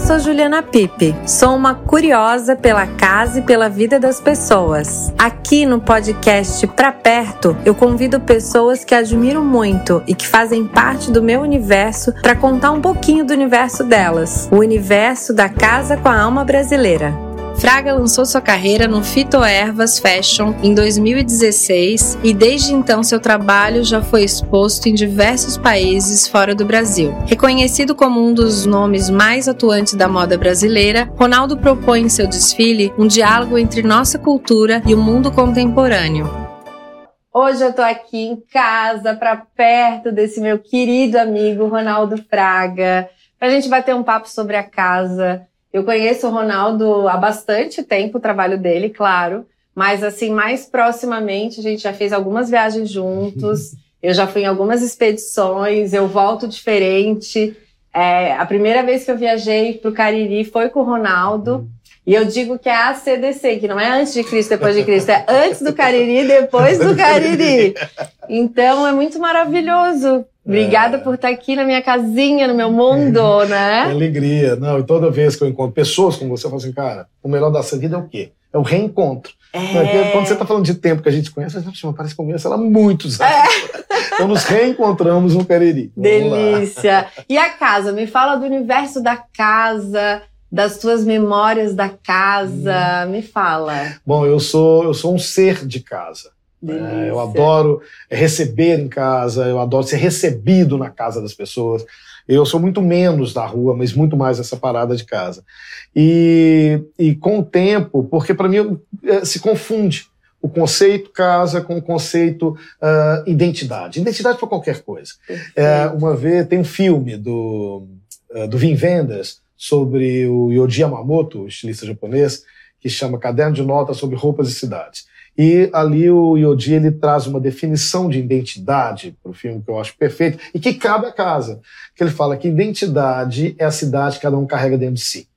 eu sou Juliana Pipe. Sou uma curiosa pela casa e pela vida das pessoas. Aqui no podcast Pra Perto, eu convido pessoas que admiro muito e que fazem parte do meu universo para contar um pouquinho do universo delas, o universo da casa com a alma brasileira. Fraga lançou sua carreira no Fitoervas Fashion em 2016 e desde então seu trabalho já foi exposto em diversos países fora do Brasil. Reconhecido como um dos nomes mais atuantes da moda brasileira, Ronaldo propõe em seu desfile um diálogo entre nossa cultura e o mundo contemporâneo. Hoje eu tô aqui em casa, para perto desse meu querido amigo Ronaldo Fraga, pra gente bater um papo sobre a casa, eu conheço o Ronaldo há bastante tempo, o trabalho dele, claro, mas assim, mais proximamente, a gente já fez algumas viagens juntos, eu já fui em algumas expedições, eu volto diferente. É, a primeira vez que eu viajei para o Cariri foi com o Ronaldo. E eu digo que é a CDC, que não é antes de Cristo, depois de Cristo, é antes do Cariri, depois do Cariri. Então é muito maravilhoso Obrigada é. por estar aqui na minha casinha, no meu mundo, né? Que alegria. Não, e toda vez que eu encontro pessoas como você, eu falo assim, cara, o melhor dessa vida é o quê? É o reencontro. É. Quando você está falando de tempo que a gente conhece, a gente parece que eu conheço ela há muitos anos. É. Então nos reencontramos no Periri. Delícia. E a casa? Me fala do universo da casa, das tuas memórias da casa. Hum. Me fala. Bom, eu sou, eu sou um ser de casa. É, eu adoro receber em casa, eu adoro ser recebido na casa das pessoas. Eu sou muito menos da rua, mas muito mais essa parada de casa. E, e com o tempo, porque para mim é, se confunde o conceito casa com o conceito uh, identidade. Identidade para qualquer coisa. É, uma vez tem um filme do, uh, do Vin Vendas sobre o Yoji Yamamoto, estilista japonês, que chama Caderno de Notas sobre Roupas e Cidades. E ali o Yodi ele traz uma definição de identidade para o filme que eu acho perfeito e que cabe à casa. Que ele fala que identidade é a cidade que cada um carrega dentro de si.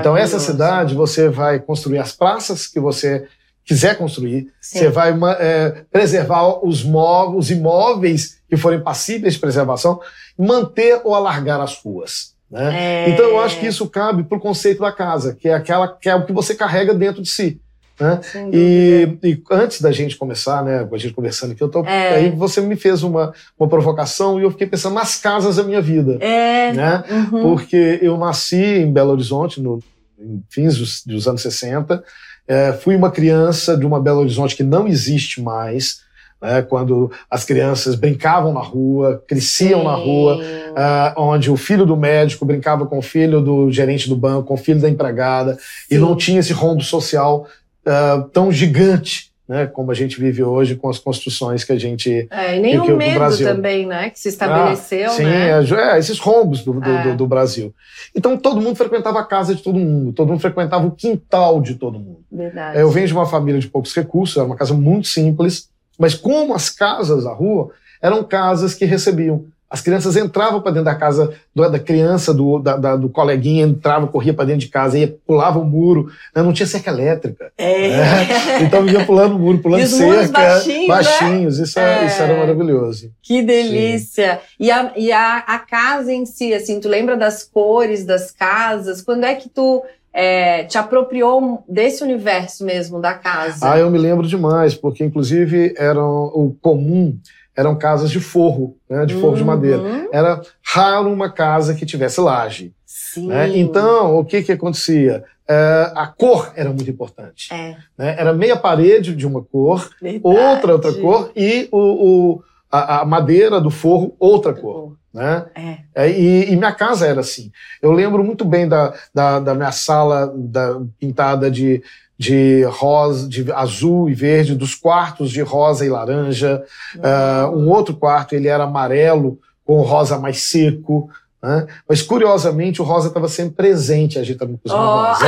Então essa cidade você vai construir as praças que você quiser construir, Sim. você vai é, preservar os, móveis, os imóveis que forem passíveis de preservação, manter ou alargar as ruas. Né? É... Então eu acho que isso cabe para o conceito da casa, que é aquela que é o que você carrega dentro de si. Né? E, e, antes da gente começar, né, com a gente conversando aqui, eu tô, é. aí você me fez uma, uma provocação e eu fiquei pensando nas casas da minha vida. É. Né? Uhum. Porque eu nasci em Belo Horizonte, no, em fins dos, dos anos 60, é, fui uma criança de uma Belo Horizonte que não existe mais. Né, quando as crianças brincavam na rua, cresciam Sim. na rua, uh, onde o filho do médico brincava com o filho do gerente do banco, com o filho da empregada, Sim. e não tinha esse rombo social uh, tão gigante né, como a gente vive hoje com as construções que a gente é, e nem o medo Brasil. também, né, que se estabeleceu, ah, sim, né? É, é, esses rombos do, do, é. do, do, Brasil. Então todo mundo frequentava a casa de todo mundo, todo mundo frequentava o quintal de todo mundo. Verdade. Eu venho de uma família de poucos recursos, era uma casa muito simples, mas como as casas da rua eram casas que recebiam as crianças entravam para dentro da casa da criança, do, da, da, do coleguinha, entrava, corria para dentro de casa, ia, pulava o muro. Né? Não tinha cerca elétrica. É. Né? Então ia pulando o muro, pulando cerca. Baixinhos, baixinhos. Né? Isso, é. isso era maravilhoso. Que delícia. Sim. E, a, e a, a casa em si, assim, tu lembra das cores das casas? Quando é que tu é, te apropriou desse universo mesmo da casa? Ah, eu me lembro demais, porque inclusive era o comum eram casas de forro, né, de forro uhum. de madeira. Era raro uma casa que tivesse laje. Né? Então, o que, que acontecia? É, a cor era muito importante. É. Né? Era meia parede de uma cor, Verdade. outra outra cor, e o, o a, a, madeira do forro, outra cor. Né? É. é. E, e, minha casa era assim. Eu lembro muito bem da, da, da minha sala da, pintada de, de rosa, de azul e verde, dos quartos de rosa e laranja. Uh, um outro quarto ele era amarelo com rosa mais seco. Né? Mas curiosamente o rosa estava sempre presente agitando com os oh. rosa.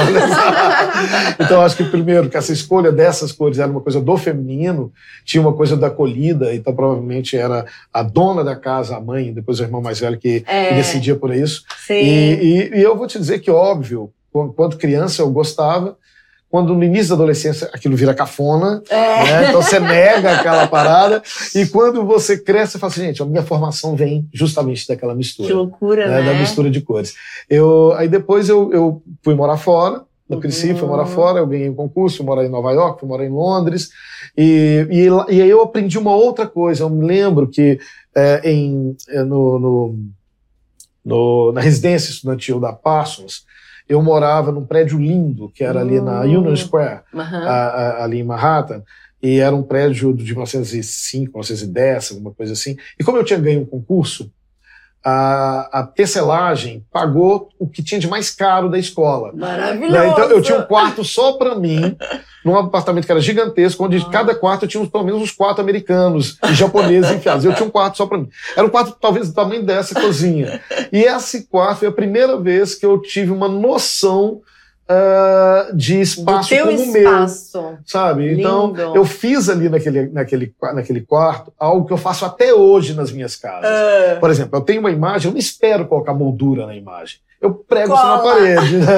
então acho que primeiro que essa escolha dessas cores era uma coisa do feminino, tinha uma coisa da acolhida, então provavelmente era a dona da casa, a mãe, depois o irmão mais velho que, é. que decidia por isso. E, e, e eu vou te dizer que óbvio, quando criança eu gostava, quando no início da adolescência aquilo vira cafona, é. né? então você nega aquela parada, e quando você cresce, você fala assim, gente, a minha formação vem justamente daquela mistura. Que loucura, né? Da mistura de cores. Eu, aí depois eu, eu fui morar fora, eu cresci, fui morar uhum. fora, eu ganhei um concurso, morar em Nova York, fui morar em Londres, e, e, e aí eu aprendi uma outra coisa, eu me lembro que é, em, é, no, no, no, na residência estudantil da Parsons, eu morava num prédio lindo, que era ali na Union Square, uhum. a, a, ali em Manhattan, e era um prédio de 1905, 1910, alguma coisa assim. E como eu tinha ganho um concurso, a, a tecelagem pagou o que tinha de mais caro da escola. Maravilhoso! Né? Então eu tinha um quarto só para mim, num apartamento que era gigantesco, onde ah. cada quarto tinha pelo menos uns quatro americanos e japoneses enfiados. Eu tinha um quarto só para mim. Era um quarto talvez do tamanho dessa cozinha. E esse quarto foi a primeira vez que eu tive uma noção uh, de espaço como espaço. meu. Sabe? Então, Lindo. Então, eu fiz ali naquele, naquele, naquele quarto algo que eu faço até hoje nas minhas casas. Uh. Por exemplo, eu tenho uma imagem, eu não espero colocar moldura na imagem. Eu prego isso na parede. Né?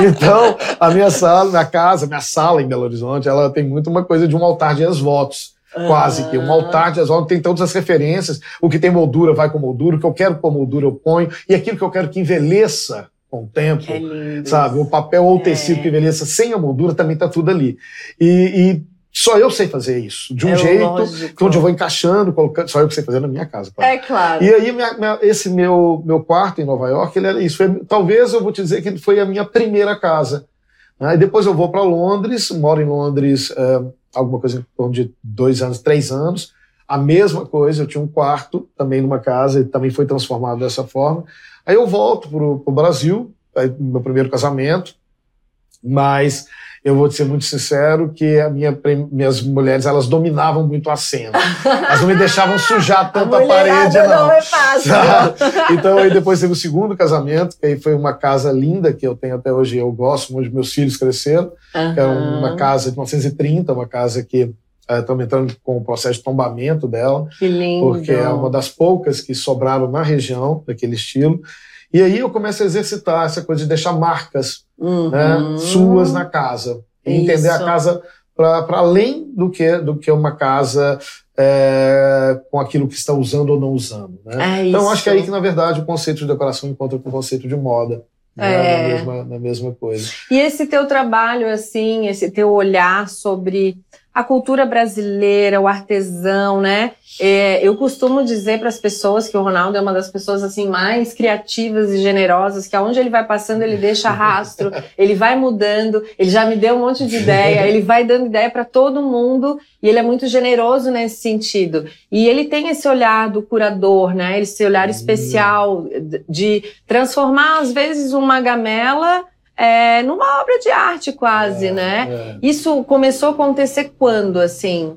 Então, a minha sala, minha casa, minha sala em Belo Horizonte, ela tem muito uma coisa de um altar de votos quase que um altar de exódio tem todas as referências. O que tem moldura vai com moldura, o que eu quero com moldura eu ponho, e aquilo que eu quero que envelheça com o tempo, é sabe? O papel ou o tecido é. que envelheça sem a moldura também está tudo ali. E, e, só eu sei fazer isso, de um é jeito lógico. onde eu vou encaixando, colocando, só eu que sei fazer na minha casa. Claro. É claro. E aí minha, minha, esse meu meu quarto em Nova York, ele era isso. Foi, talvez eu vou te dizer que foi a minha primeira casa. Né? depois eu vou para Londres, moro em Londres é, alguma coisa em torno de dois anos, três anos. A mesma coisa, eu tinha um quarto também numa casa e também foi transformado dessa forma. Aí eu volto para o Brasil, meu primeiro casamento, mas eu vou te ser muito sincero que a minha, minhas mulheres elas dominavam muito a cena. Elas não me deixavam sujar tanto a, a parede, não. não é fácil. então aí depois teve o segundo casamento, que aí foi uma casa linda que eu tenho até hoje, eu gosto, onde meus filhos cresceram, uhum. que era uma casa de 1930, uma casa que estamos uh, entrando com o processo de tombamento dela. Que lindo. Porque é uma das poucas que sobraram na região daquele estilo. E aí eu começo a exercitar essa coisa de deixar marcas uhum. né, suas na casa. E entender a casa para além do que, do que uma casa é, com aquilo que está usando ou não usando. Né? É então, acho que é aí que, na verdade, o conceito de decoração encontra com o conceito de moda. Né? É. Na, mesma, na mesma coisa. E esse teu trabalho, assim, esse teu olhar sobre a cultura brasileira, o artesão, né? É, eu costumo dizer para as pessoas que o Ronaldo é uma das pessoas assim mais criativas e generosas, que aonde ele vai passando ele deixa rastro, ele vai mudando, ele já me deu um monte de ideia, ele vai dando ideia para todo mundo e ele é muito generoso nesse sentido. E ele tem esse olhar do curador, né? Esse olhar especial de transformar às vezes uma gamela é, numa obra de arte quase, é, né? É. Isso começou a acontecer quando, assim?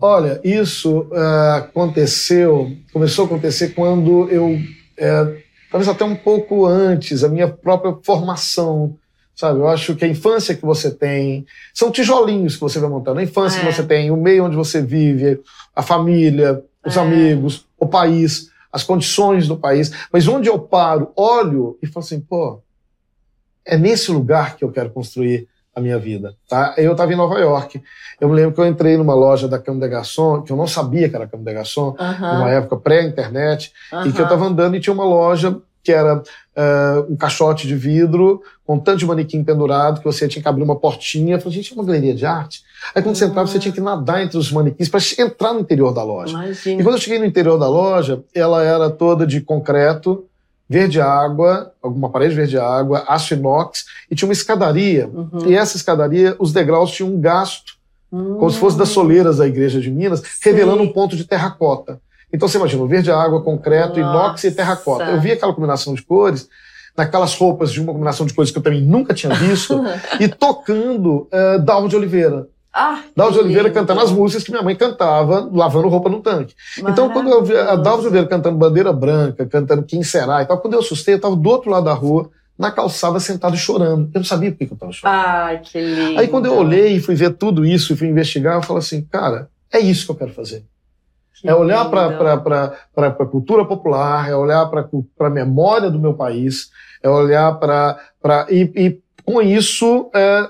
Olha, isso é, aconteceu, começou a acontecer quando eu, é, talvez até um pouco antes, a minha própria formação, sabe? Eu acho que a infância que você tem, são tijolinhos que você vai montando. A infância que é. você tem, o meio onde você vive, a família, os amigos, o país, as condições do país. Mas onde eu paro, olho e falo assim, pô, é nesse lugar que eu quero construir a minha vida. Tá? Eu estava em Nova York. Eu me lembro que eu entrei numa loja da Cam de Garçon, que eu não sabia que era Cam de Garçon, uh -huh. numa época pré-internet, uh -huh. e que eu estava andando e tinha uma loja que era uh, um caixote de vidro com tanto de manequim pendurado que você tinha que abrir uma portinha. Eu falei, gente, é uma galeria de arte? Aí quando você entrava, você tinha que nadar entre os manequins para entrar no interior da loja. Imagina. E quando eu cheguei no interior da loja, ela era toda de concreto, verde água, alguma parede verde água, aço inox, e tinha uma escadaria. Uhum. E essa escadaria, os degraus tinham um gasto, uhum. como se fosse das soleiras da igreja de Minas, revelando um ponto de terracota. Então você imagina, verde água, concreto, Nossa. inox e terracota. Eu vi aquela combinação de cores, naquelas roupas de uma combinação de cores que eu também nunca tinha visto, e tocando uh, Dalvo de Oliveira. Ah, Oliveira cantando as músicas que minha mãe cantava lavando roupa no tanque. Então, quando eu vi a Dalva Oliveira cantando Bandeira Branca, cantando Quem Será e tal, quando eu assustei, eu estava do outro lado da rua, na calçada, sentado chorando. Eu não sabia por que eu estava chorando. Ai, que lindo. Aí, quando eu olhei e fui ver tudo isso e fui investigar, eu falei assim, cara, é isso que eu quero fazer. Que é olhar para a cultura popular, é olhar para a memória do meu país, é olhar para. E, e com isso, é,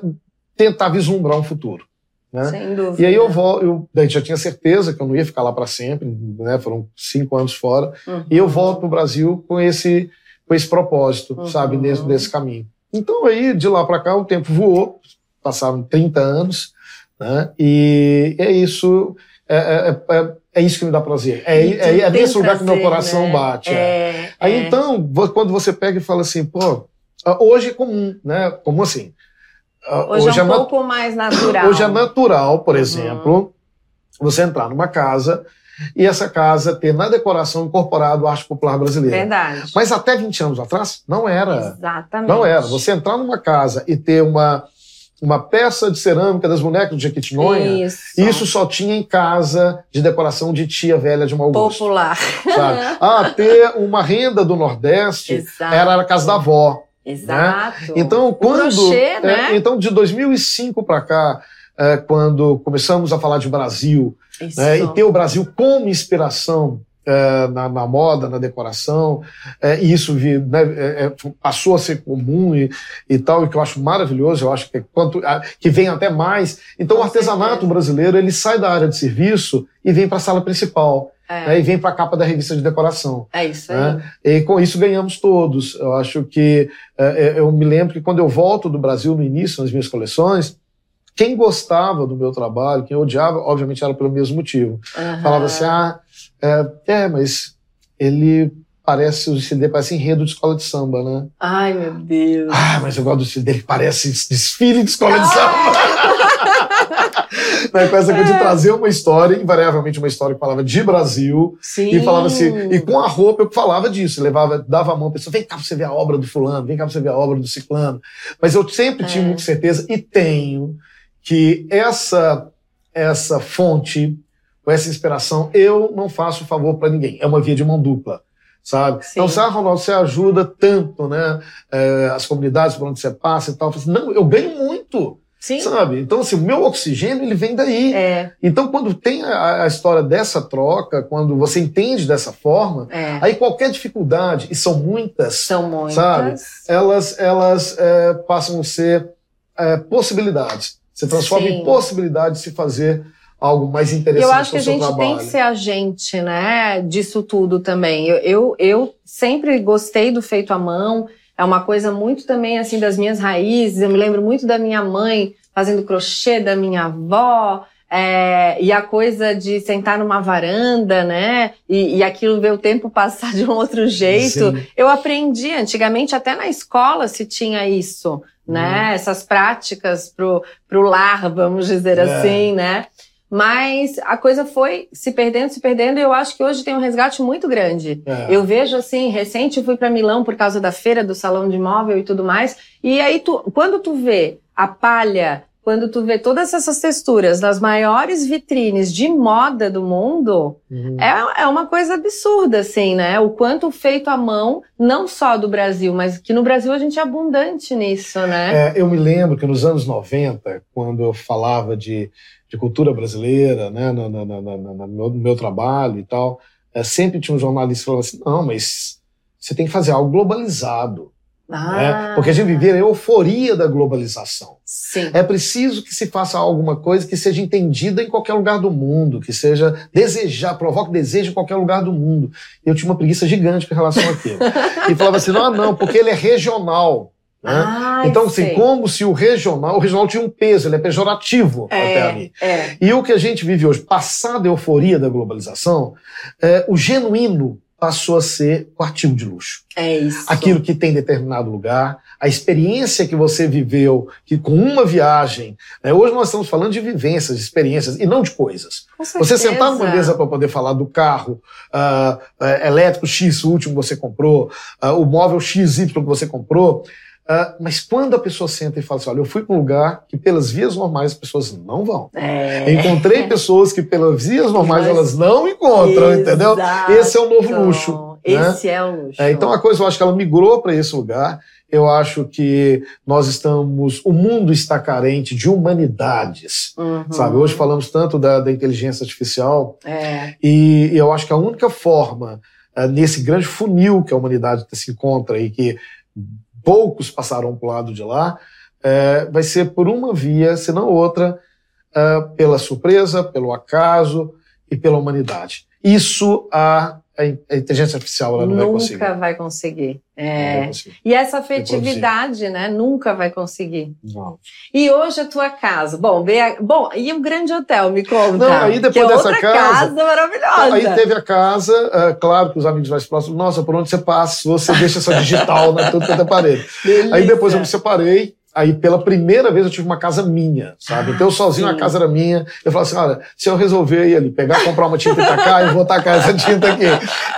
tentar vislumbrar um futuro. Né? Sem dúvida. E aí eu volto, eu daí já tinha certeza que eu não ia ficar lá para sempre, né? Foram cinco anos fora. Uhum. E eu volto para o Brasil com esse, com esse propósito, Uhum. sabe, nesse, desse caminho. Então aí, de lá para cá, o tempo voou, passaram 30 anos, né? E é isso, é, é, é, é isso que me dá prazer. É, é, é nesse lugar que meu coração né? bate. é. É, Aí é. então, quando você pega e fala assim, pô, ah, hoje é comum, né? Como assim? Ah, Hoje, é um na- pouco mais natural. Hoje é natural, por Uhum. exemplo, você entrar numa casa e essa casa ter na decoração incorporado a arte popular brasileira. Verdade. Mas até 20 anos atrás, não era. Exatamente. Não era. Você entrar numa casa e ter uma, uma peça de cerâmica das bonecas do Jequitinhonha, Isso. isso só tinha em casa de decoração de tia velha de mau gosto. Popular. Sabe? Ah, ter uma renda do Nordeste Exato. era a casa da avó. Exato. Então, O quando. crochê, é, né? então, de 2005 para cá, é, quando começamos a falar de Brasil, né, e ter o Brasil como inspiração é, na, na moda, na decoração, é, e isso vi- né, é, é, passou a ser comum e, e tal, e que eu acho maravilhoso, eu acho que, é quanto, a- que vem até mais. Então, Com o artesanato certeza. brasileiro ele sai da área de serviço e vem para a sala principal, É, né, e vem para a capa da revista de decoração. é isso aí. né? E com isso ganhamos todos. Eu acho que é, é, eu me lembro que quando eu volto do Brasil no início nas minhas coleções, quem gostava do meu trabalho, quem odiava, obviamente era pelo mesmo motivo. Aham. Falava assim: ah, é, é, mas ele parece, o CD parece enredo de escola de samba, né? Ai, meu Deus. Ah, mas eu gosto do dele, que parece desfile de escola de Ah! samba. né, com essa coisa de trazer uma história, invariavelmente uma história que falava de Brasil, Sim. e falava assim, e com a roupa eu falava disso, levava, dava a mão à pessoa, vem cá pra você ver a obra do fulano, vem cá pra você ver a obra do ciclano. Mas eu sempre tive É. muita certeza, e tenho, que essa, essa fonte, essa inspiração, eu não faço favor para ninguém. É uma via de mão dupla. Sabe? Sim. Então, se, ah, Ronaldo, você ajuda tanto, né? eh, as comunidades por onde você passa e tal. Eu assim, não, eu ganho muito, Sim. sabe? Então, assim, o meu oxigênio, ele vem daí. É, Então, quando tem a, a história dessa troca, quando você entende dessa forma, é. aí qualquer dificuldade, e são muitas, São muitas. Sabe? elas, elas é, passam a ser é, possibilidades. Você transforma Sim. em possibilidade de se fazer algo mais interessante eu acho que a gente trabalho. tem que ser agente, né, disso tudo também. Eu, eu, eu sempre gostei do feito à mão. É uma coisa muito também assim das minhas raízes. Eu me lembro muito da minha mãe fazendo crochê, da minha avó. é, e a coisa de sentar numa varanda, né? E, e aquilo ver o tempo passar de um outro jeito. Sim. Eu aprendi antigamente, até na escola se tinha isso, né? Uhum. Essas práticas pro, pro lar, vamos dizer É. assim, né? Mas a coisa foi se perdendo, se perdendo, e eu acho que hoje tem um resgate muito grande. É. Eu vejo assim, recente eu fui para Milão por causa da feira do salão de móvel e tudo mais, e aí tu, quando tu vê a palha, quando tu vê todas essas texturas nas maiores vitrines de moda do mundo, Uhum. é, é uma coisa absurda, assim, né? O quanto feito à mão, não só do Brasil, mas que no Brasil a gente é abundante nisso, né? É, eu me lembro que nos anos 90, quando eu falava de, de cultura brasileira, né, no, no- no- no- meu, meu trabalho e tal, é, sempre tinha um jornalista que falava assim: não, mas você tem que fazer algo globalizado. Ah, né? Porque a gente vive a euforia da globalização. Sim. É preciso que se faça alguma coisa que seja entendida em qualquer lugar do mundo, que seja desejar, provoque desejo em qualquer lugar do mundo. Eu tinha uma preguiça gigante com relação àquilo. e falava assim: não, não, porque ele é regional. Né? Ah, então, assim, sei. como se o regional, o regional tinha um peso, ele é pejorativo até é, ali. é. E o que a gente vive hoje, passada a euforia da globalização, é, o genuíno passou a ser o artigo de luxo. É isso. Aquilo que tem em determinado lugar, a experiência que você viveu, que com uma viagem. né? Hoje nós estamos falando de vivências, de experiências, e não de coisas. Com Você certeza. sentar numa mesa para poder falar do carro ah, ah, elétrico X, o último que você comprou, ah, o móvel XY que você comprou. Ah, mas quando a pessoa senta e fala assim: olha, eu fui para um lugar que pelas vias normais as pessoas não vão. É. Encontrei pessoas que pelas vias normais Mas- elas não encontram, entendeu? Exato. Esse é o novo luxo. né? Esse é o luxo. É, então a coisa, eu acho que ela migrou para esse lugar. Eu acho que nós estamos, o mundo está carente de humanidades, Uhum. sabe? Hoje falamos tanto da, da inteligência artificial É. e eu acho que a única forma eh, nesse grande funil que a humanidade se encontra e que poucos passarão para o lado de lá é, vai ser por uma via, se não outra, uh, pela surpresa, pelo acaso e pela humanidade. Isso a, a inteligência artificial ela não Nunca vai conseguir. Nunca vai conseguir. É. Vai conseguir. E essa afetividade, né? Nunca vai conseguir. Não. E hoje a tua casa. Bom, bom e o grande hotel, me conta. Não, aí depois é dessa outra casa, casa maravilhosa. Aí teve a casa, uh, claro que os amigos mais próximos, nossa, por onde você passa, você deixa essa digital na é parede. Delícia. Aí depois eu me separei, Aí, pela primeira vez, eu tive uma casa minha, sabe? Então, eu sozinho, sim. a casa era minha. Eu falei assim: olha, se eu resolver ir ali, pegar, comprar uma tinta e tacar, eu vou tacar essa tinta aqui.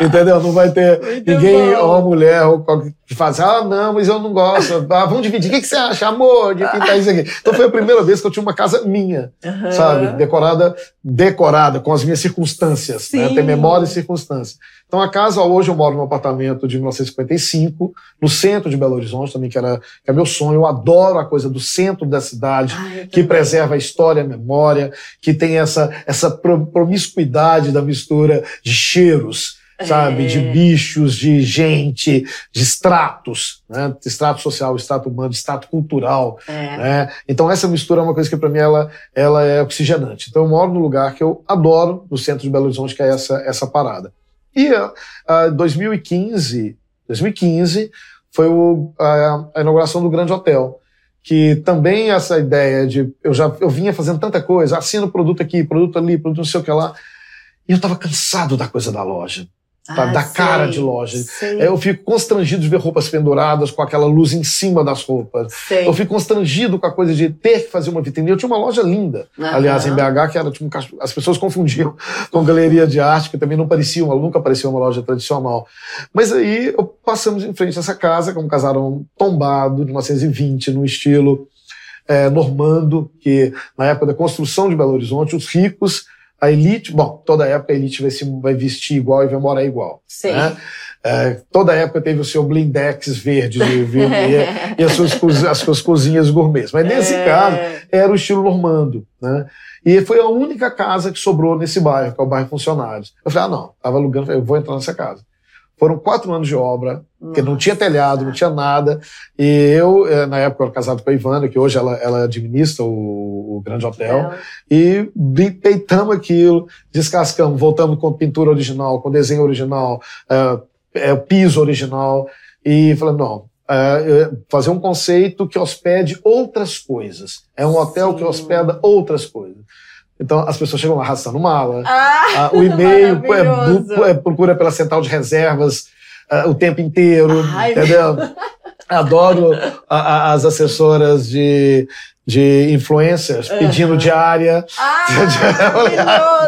Entendeu? Não vai ter Muito ninguém, bom. ou mulher, ou qualquer que faz, ah, não, mas eu não gosto. Ah, vamos dividir. O que, que você acha, amor, de pintar isso aqui? Então, foi a primeira vez que eu tinha uma casa minha, Aham. sabe? Decorada, decorada, com as minhas circunstâncias. Né? Sim. Tem memória e circunstância. Então, a casa, hoje, eu moro num apartamento de 1955, no centro de Belo Horizonte, também, que era que é meu sonho. Eu adoro a coisa do centro da cidade, Ai, eu que preserva a história, a memória, que tem essa, essa pro- promiscuidade da mistura de cheiros, sabe? É. De bichos, de gente, de estratos, né? Estrato social, estrato humano, estrato cultural, É. né? Então essa mistura é uma coisa que para mim ela, ela é oxigenante. Então eu moro num lugar que eu adoro, no centro de Belo Horizonte, que é essa, essa parada. E ah, 2015, 2015 foi o- a, a inauguração do Grande Hotel, que também essa ideia de eu já eu vinha fazendo tanta coisa, assino produto aqui, produto ali, produto não sei o que lá, e eu estava cansado da coisa da loja sabe? Ah, da cara de loja. sei, Eu fico constrangido de ver roupas penduradas com aquela luz em cima das roupas. sei. Eu fico constrangido com a coisa de ter que fazer uma vitrine. Eu tinha uma loja linda, Aham. aliás, em BH, que era tipo um as pessoas confundiam com galeria de arte, que também não parecia, uma, nunca parecia uma loja tradicional. Mas aí passamos em frente a essa casa, que é um casarão tombado, de 1920, no estilo eh, normando, que na época da construção de Belo Horizonte, os ricos, a elite, bom, toda época a elite vai, se, vai vestir igual e vai morar igual. Sim. né? É, toda época teve o seu blindex verde de, de- e, e as, suas, as suas cozinhas gourmets. Mas nesse É. caso, era o estilo normando. Né? E foi a única casa que sobrou nesse bairro, que é o bairro Funcionários. Eu falei, ah, não, estava alugando, eu vou entrar nessa casa. Foram quatro anos de obra, porque não tinha telhado, não tinha nada. E eu, eh, na época, eu era casado com a Ivana, que hoje ela, ela administra o, o Grande Hotel. E bi- peitamos aquilo, descascamos, voltamos com pintura original, com desenho original, eh, eh, piso original. E falamos, não, fazer um conceito que hospede outras coisas. É um hotel Sim. que hospeda outras coisas. Então, as pessoas chegam arrastando mala. Ah, Ah, o e-mail é, é, procura pela central de reservas ah, o tempo inteiro, Ai, entendeu? Adoro a- a- as assessoras de, de influencers pedindo diária. ah,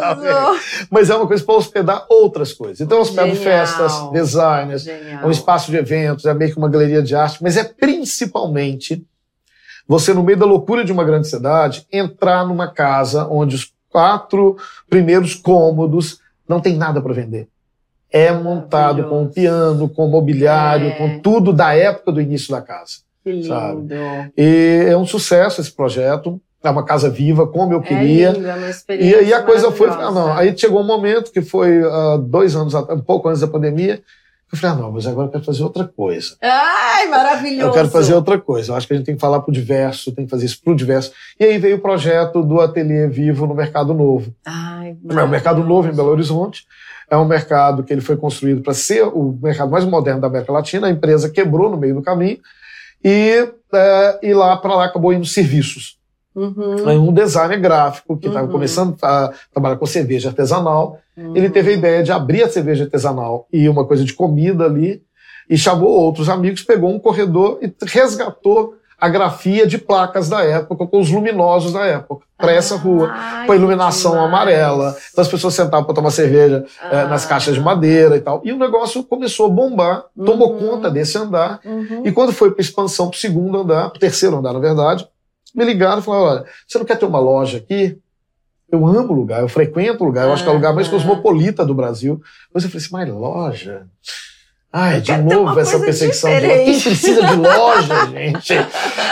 maravilhoso. Mas é uma coisa para hospedar outras coisas. Então, eu hospedo Genial. festas, designers, Genial. é um espaço de eventos, é meio que uma galeria de arte, mas é principalmente você, no meio da loucura de uma grande cidade, entrar numa casa onde os quatro primeiros cômodos não tem nada para vender. É montado com um piano, com mobiliário, É. com tudo da época do início da casa. Que lindo. sabe? E é um sucesso esse projeto. É uma casa viva, como eu queria. É lindo, é uma E experiência aí a coisa foi. Ah, não. Aí chegou um momento que foi ah, dois anos, um pouco antes da pandemia. Eu falei, ah, não, mas agora eu quero fazer outra coisa. Ai, maravilhoso. Eu quero fazer outra coisa. Eu acho que a gente tem que falar pro diverso, tem que fazer isso pro diverso. E aí veio o projeto do Ateliê Vivo no Mercado Novo. Ai, É o Mercado Novo em Belo Horizonte. É um mercado que ele foi construído para ser o mercado mais moderno da América Latina. A empresa quebrou no meio do caminho. E, é, e lá para lá acabou indo serviços. Uhum, Aí Um designer gráfico que estava Uhum. começando a trabalhar com cerveja artesanal. uhum. Ele teve a ideia de abrir a cerveja artesanal e uma coisa de comida ali. E chamou outros amigos, pegou um corredor e resgatou a grafia de placas da época, com os luminosos da época, para essa rua. Ai, Com a iluminação demais. amarela. Então as pessoas sentavam para tomar cerveja eh, Ah. nas caixas de madeira e tal. E o negócio começou a bombar, tomou Uhum. conta desse andar. Uhum. E quando foi para expansão para o segundo andar, para o terceiro andar, na verdade, me ligaram e falaram: olha, você não quer ter uma loja aqui? Eu amo o lugar, eu frequento o lugar, eu acho que é o lugar mais cosmopolita do Brasil. Mas eu falei assim, mas loja? Ai, de novo essa perseguição de diferente. Quem precisa de loja, gente?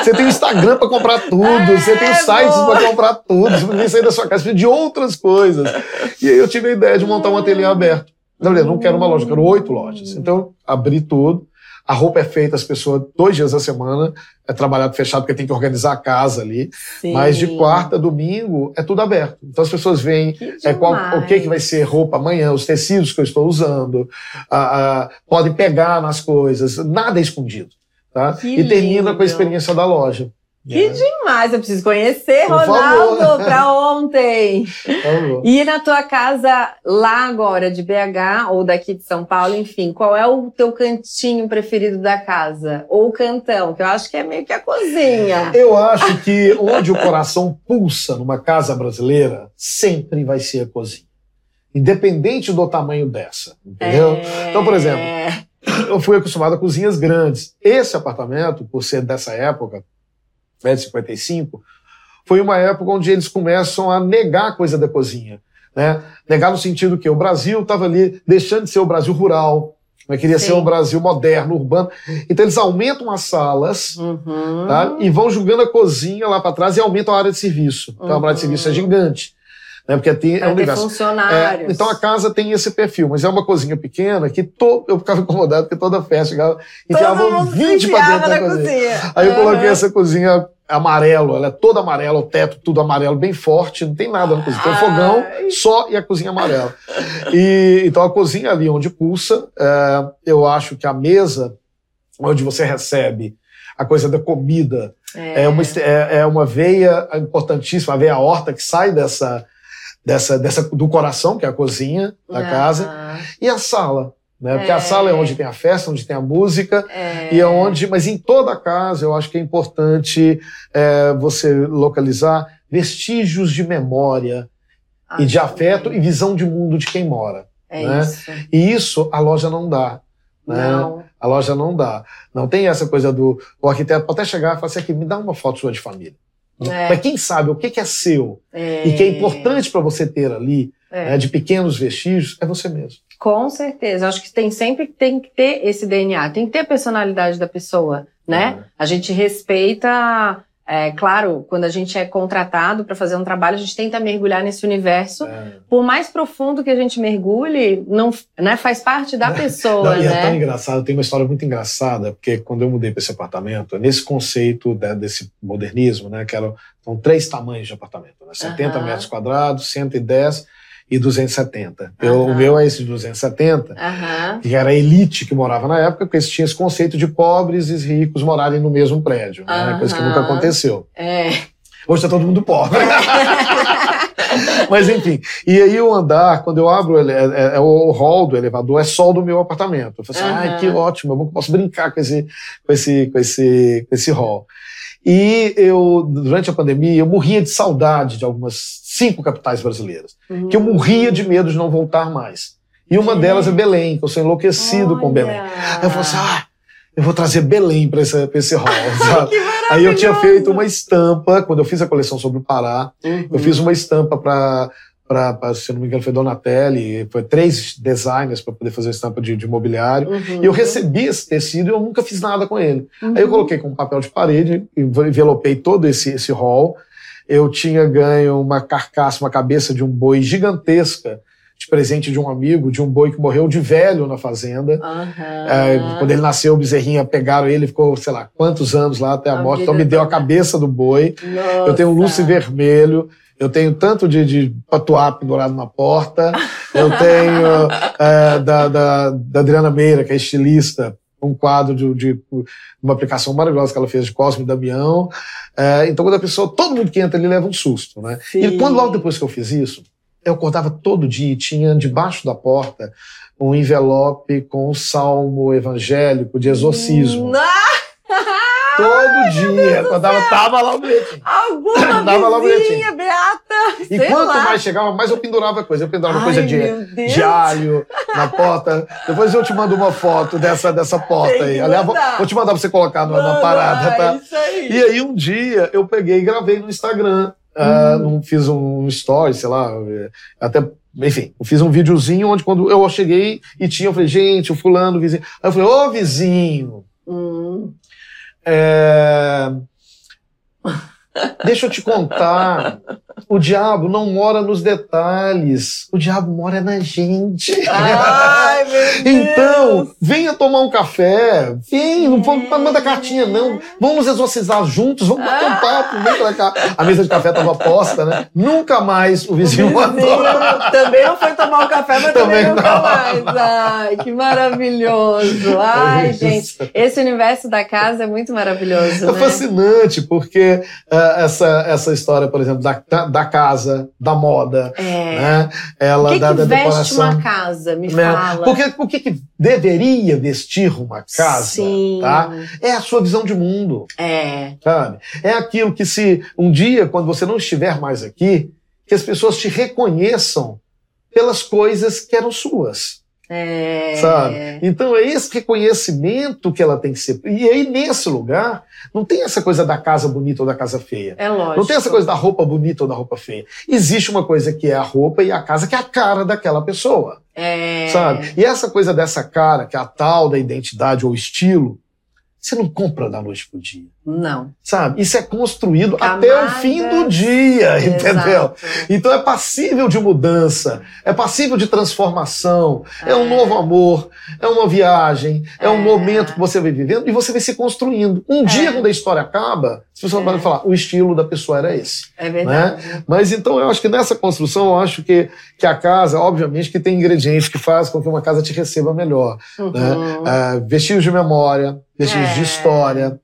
Você tem o Instagram para comprar tudo, você tem É, os sites para comprar tudo, você precisa sair da sua casa, precisa de outras coisas. E aí eu tive a ideia de montar um ateliê aberto. Eu falei, não quero uma loja, quero oito lojas. Então, abri tudo. A roupa é feita, as pessoas, dois dias da semana, é trabalhado fechado, porque tem que organizar a casa ali. Sim. Mas de quarta a domingo é tudo aberto. Então as pessoas veem é, qual, o que, que vai ser roupa amanhã, os tecidos que eu estou usando, a, a, podem pegar nas coisas, nada é escondido. Tá? e termina com a experiência da loja. Que demais! Eu preciso conhecer, Por Ronaldo, para ontem. E na tua casa lá agora, de BH ou daqui de São Paulo, enfim, qual é o teu cantinho preferido da casa? Ou o cantão, que eu acho que é meio que a cozinha. Eu acho que onde o coração pulsa numa casa brasileira, sempre vai ser a cozinha. Independente do tamanho dessa, entendeu? É... Então, por exemplo, eu fui acostumado a cozinhas grandes. Esse apartamento, por ser dessa época, de 55, foi uma época onde eles começam a negar a coisa da cozinha. Né? Negar no sentido que o Brasil estava ali deixando de ser o Brasil rural, né? queria Sim. ser um Brasil moderno, urbano. Então eles aumentam as salas uhum. tá? e vão jogando a cozinha lá para trás e aumentam a área de serviço. Então a área de serviço é uhum. gigante. Né? Porque tem, é um universo. funcionários. É, então a casa tem esse perfil, mas é uma cozinha pequena que to, eu ficava incomodado porque toda festa chegava, enfiava 20 para dentro da cozinha. cozinha. Aí eu coloquei essa cozinha amarelo, ela é toda amarela, o teto tudo amarelo, bem forte, não tem nada na cozinha. Tem um fogão só e a cozinha amarela. E, então a cozinha ali onde pulsa, é, eu acho que a mesa onde você recebe a coisa da comida é, é uma, é, é, uma veia importantíssima, a veia horta que sai dessa, dessa, dessa do coração, que é a cozinha da casa, e a sala. Né? Porque é. a sala é onde tem a festa, onde tem a música, é. e é onde, mas em toda a casa eu acho que é importante é, você localizar vestígios de memória ah, e de afeto e visão de mundo de quem mora. É né? isso. E isso a loja não dá. Né? Não. A loja não dá. Não tem essa coisa do o arquiteto pode até chegar e falar assim, aqui, me dá uma foto sua de família. É. Mas quem sabe o que é seu é. e que é importante para você ter ali, é. né, de pequenos vestígios, é você mesmo. Com certeza. Acho que tem sempre tem que ter esse DNA, tem que ter a personalidade da pessoa, né? É. A gente respeita, é, claro, quando a gente é contratado para fazer um trabalho, a gente tenta mergulhar nesse universo. É. Por mais profundo que a gente mergulhe, não, né, faz parte da pessoa, não, e é né? é tão engraçado, tem uma história muito engraçada, porque quando eu mudei para esse apartamento, nesse conceito né, desse modernismo, né, que eram, são três tamanhos de apartamento, né, 70 uhum. metros quadrados, 110 e 270. Uhum. Eu, o meu é esse 270, uhum. que era a elite que morava na época, porque tinha esse conceito de pobres e ricos morarem no mesmo prédio, uhum. né? coisa que nunca aconteceu. É. Hoje está todo mundo pobre. Mas enfim, e aí o andar, quando eu abro é, é, é, o hall do elevador, é só do meu apartamento. Eu falei assim, ai, que ótimo, eu posso brincar com esse, com esse, com esse, com esse hall. E eu, durante a pandemia, eu morria de saudade de algumas cinco capitais brasileiras. Uhum. Que eu morria de medo de não voltar mais. E uma delas é Belém, que eu sou enlouquecido Olha. com Belém. Aí eu falei assim, ah, eu vou trazer Belém para esse, pra esse hall. Aí eu tinha feito uma estampa, quando eu fiz a coleção sobre o Pará, uhum. eu fiz uma estampa para para, se não me engano, foi Donatelli, foi três designers para poder fazer a estampa de, de mobiliário. Uhum. E eu recebi esse tecido e eu nunca fiz nada com ele. Uhum. Aí eu coloquei com papel de parede, envelopei todo esse, esse hall. Eu tinha ganho uma carcaça, uma cabeça de um boi gigantesca de presente de um amigo, de um boi que morreu de velho na fazenda. Uhum. É, quando ele nasceu, o bezerrinha pegaram ele, ficou, sei lá, quantos anos lá até a, a morte. Então me deu a cabeça do boi. Nossa. Eu tenho um luce vermelho. Eu tenho tanto de, de patuá pendurado na porta, eu tenho é, da, da, da, Adriana Meira, que é estilista, um quadro de, de, uma aplicação maravilhosa que ela fez de Cosme e Damião. É, então, quando a pessoa, todo mundo que entra ali leva um susto, né? Sim. E quando logo depois que eu fiz isso, eu acordava todo dia e tinha debaixo da porta um envelope com um salmo evangélico de exorcismo. Não! Todo dia, quando ela tava lá o bilhetinho. Alguma dava lá o bilhetinho. Beata. E quanto lá. mais chegava, mais eu pendurava coisa. Eu pendurava Ai, coisa de, de alho na porta. Depois eu te mando uma foto dessa, dessa porta aí. Aliás, vou, vou, te mandar pra você colocar na, na parada, tá? Isso aí. E aí um dia eu peguei e gravei no Instagram. Uh, não fiz um story, sei lá, até enfim, eu fiz um videozinho onde quando eu cheguei e tinha, eu falei, gente, o fulano, o vizinho. Aí eu falei, ô vizinho, hum. É... Deixa eu te contar o diabo não mora nos detalhes, o diabo mora na gente. Ai, meu Deus. Então, venha tomar um café, vem, não vamos mandar cartinha, não. Vamos exorcizar juntos, vamos bater um papo, vem pra cá. A mesa de café estava posta, né? Nunca mais o vizinho mandou. Vizinho também não foi tomar um café, mas também, Também nunca não. mais. Ai, que maravilhoso. Ai, Isso. gente, esse universo da casa é muito maravilhoso, É né? fascinante, porque ah, essa, essa história, por exemplo, da, da, da casa, da moda, É. né? Ela que, da, que da veste uma casa? Me né? fala. Porque, o que, que deveria vestir uma casa? Sim. Tá? É a sua visão de mundo. É. sabe? É aquilo que se um dia, quando você não estiver mais aqui, que as pessoas te reconheçam pelas coisas que eram suas, É. sabe? Então é esse reconhecimento que ela tem que ser. E aí nesse lugar não tem essa coisa da casa bonita ou da casa feia. É lógico. Não tem essa coisa da roupa bonita ou da roupa feia. Existe uma coisa que é a roupa e a casa que é a cara daquela pessoa, É. sabe? E essa coisa dessa cara, que é a tal da identidade ou estilo, você não compra da noite pro dia. Não. Sabe? Isso é construído Camadas. até o fim do dia, entendeu? Exato. Então é passível de mudança, é passível de transformação, é, um É. novo amor, é uma viagem, é, um É. momento que você vai vivendo e você vai se construindo. Um dia, quando a história acaba, as pessoas É. falar, o estilo da pessoa era esse. É verdade. Mas então eu acho que nessa construção, eu acho que, que a casa, obviamente, que tem ingredientes que fazem com que uma casa te receba melhor. Uhum. Ah, vestígios de memória, vestígios É. de história,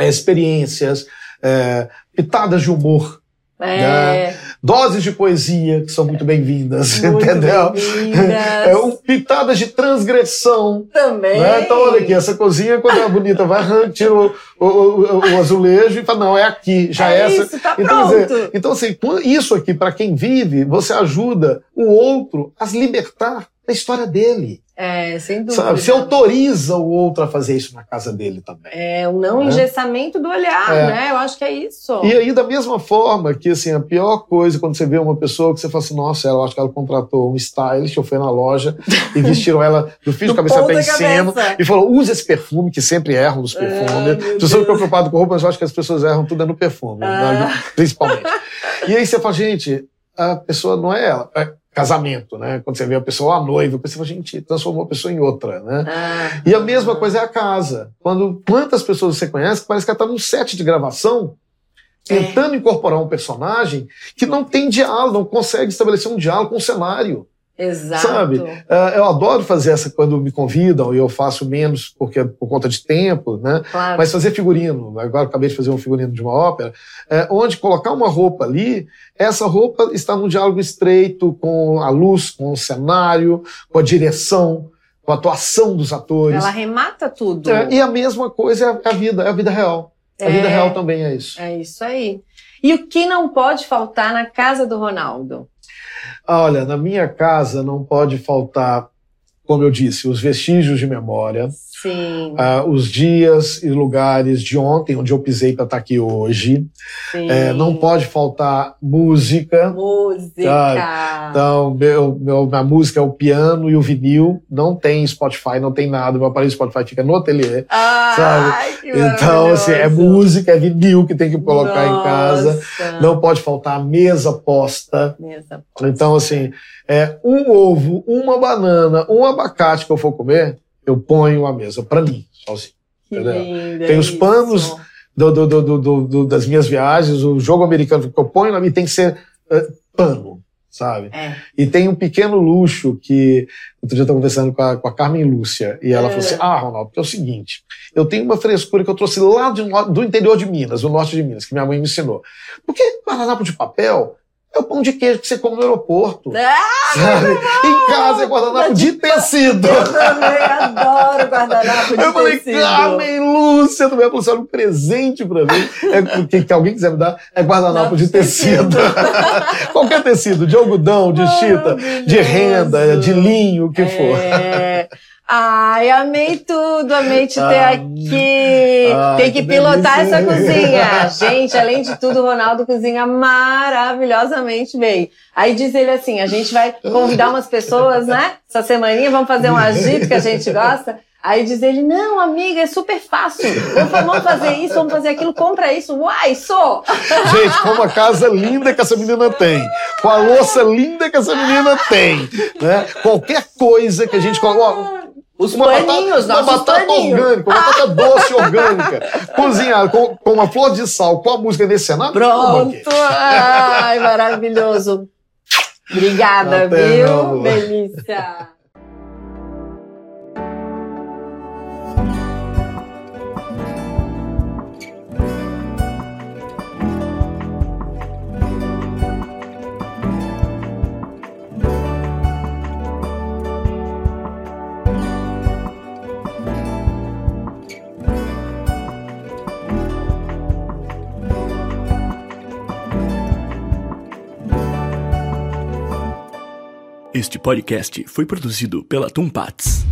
experiências, eh, pitadas de humor, É. doses de poesia, que são muito bem-vindas, entendeu? bem-vindas. É, um, pitadas de transgressão. Também. Né? Então, olha aqui, essa cozinha, quando é bonita, vai, arranca, tira o, o- o- o azulejo e fala, não, é aqui, já é, é essa. isso, tá Então, pronto. dizer, então, assim, isso aqui, para quem vive, você ajuda o outro a se libertar da história dele. É, sem dúvida. Sabe? Você autoriza o outro a fazer isso na casa dele também. É o não Né? engessamento do olhar, É. né? Eu acho que é isso. E aí, da mesma forma que assim, a pior coisa quando você vê uma pessoa que você fala assim, nossa, eu acho que ela contratou um stylist, ou foi na loja e vestiram ela do fio de cabeça até em cima e falou, use esse perfume, que sempre erram nos perfumes. As pessoas ficam Deus. preocupadas com roupa, mas eu acho que as pessoas erram tudo é no perfume, Ah. né? principalmente. E aí você fala, gente, a pessoa não é ela. É casamento, né? Quando você vê a pessoa, a noiva, você fala, gente, transformou a pessoa em outra, né? Ah. E a mesma coisa é a casa. Quando quantas pessoas você conhece, parece que ela está num set de gravação, É. tentando incorporar um personagem que não tem diálogo, não consegue estabelecer um diálogo com o cenário. Exato. Sabe? Ah, eu adoro fazer essa quando me convidam, e eu faço menos porque por conta de tempo, né? Claro. Mas fazer figurino, agora acabei de fazer um figurino de uma ópera, é, onde colocar uma roupa ali, essa roupa está num diálogo estreito com a luz, com o cenário, com a direção, com a atuação dos atores. Ela remata tudo. É, e a mesma coisa é a- é a vida, é a vida real. A É. vida real também é isso. É isso aí. E o que não pode faltar na casa do Ronaldo? Olha, na minha casa não pode faltar, como eu disse, os vestígios de memória, Sim, ah, os dias e lugares de ontem, onde eu pisei para estar aqui hoje. sim. É, não pode faltar música. Música. Então, meu, meu, minha música é o piano e o vinil. Não tem Spotify, não tem nada. Meu aparelho Spotify fica no ateliê. Ai, que Então, assim, é música, é vinil que tem que colocar em casa. Nossa. Não pode faltar a mesa posta. Mesa. Então, assim, é um ovo, uma banana, um abacate que eu for comer, eu ponho à mesa para mim, sozinho. Lindo. Tem os isso. panos Do, do, do, das minhas viagens, o jogo americano que eu ponho na minha tem que ser eh, pano, sabe? É. E tem um pequeno luxo que. Outro dia eu estava conversando com a, com a Carmen Lúcia, e ela É. falou assim: Ah, Ronaldo, é o seguinte, eu tenho uma frescura que eu trouxe lá de do interior de Minas, do norte de Minas, que minha mãe me ensinou. Porque guardanapo de papel é o pão de queijo que você come no aeroporto. Ah, Sabe? Em casa é guardanapo de tecido. eu também adoro guardanapo de Eu falei, tecido. Carmen Lúcia, também assim: olha, um presente pra mim. É, que, que alguém quiser me dar é guardanapo de tecido. Qualquer tecido, de algodão, de chita, de renda, de linho, o que for. Ai, amei tudo, amei te ter Ah, aqui. ai, Tem que que pilotar delícia. essa cozinha. Gente, além de tudo, o Ronaldo cozinha maravilhosamente bem. Aí diz ele assim: a gente vai convidar umas pessoas, né? Essa semaninha, vamos fazer um agito que a gente gosta. Aí diz ele, não, amiga, é super fácil. Vamos fazer isso, vamos fazer aquilo, compra isso. Uai, sou! Gente, com uma casa linda que essa menina tem, com a louça linda que essa menina tem, né? Qualquer coisa que a gente coloca. Os uma paninhos, batata, uma batata paninhos. orgânica, uma batata doce orgânica, cozinhada com, com, uma flor de sal, com a música desse cenário. Pronto! Ai, maravilhoso. Obrigada, Até viu? Delícia! Este podcast foi produzido pela Tumpats.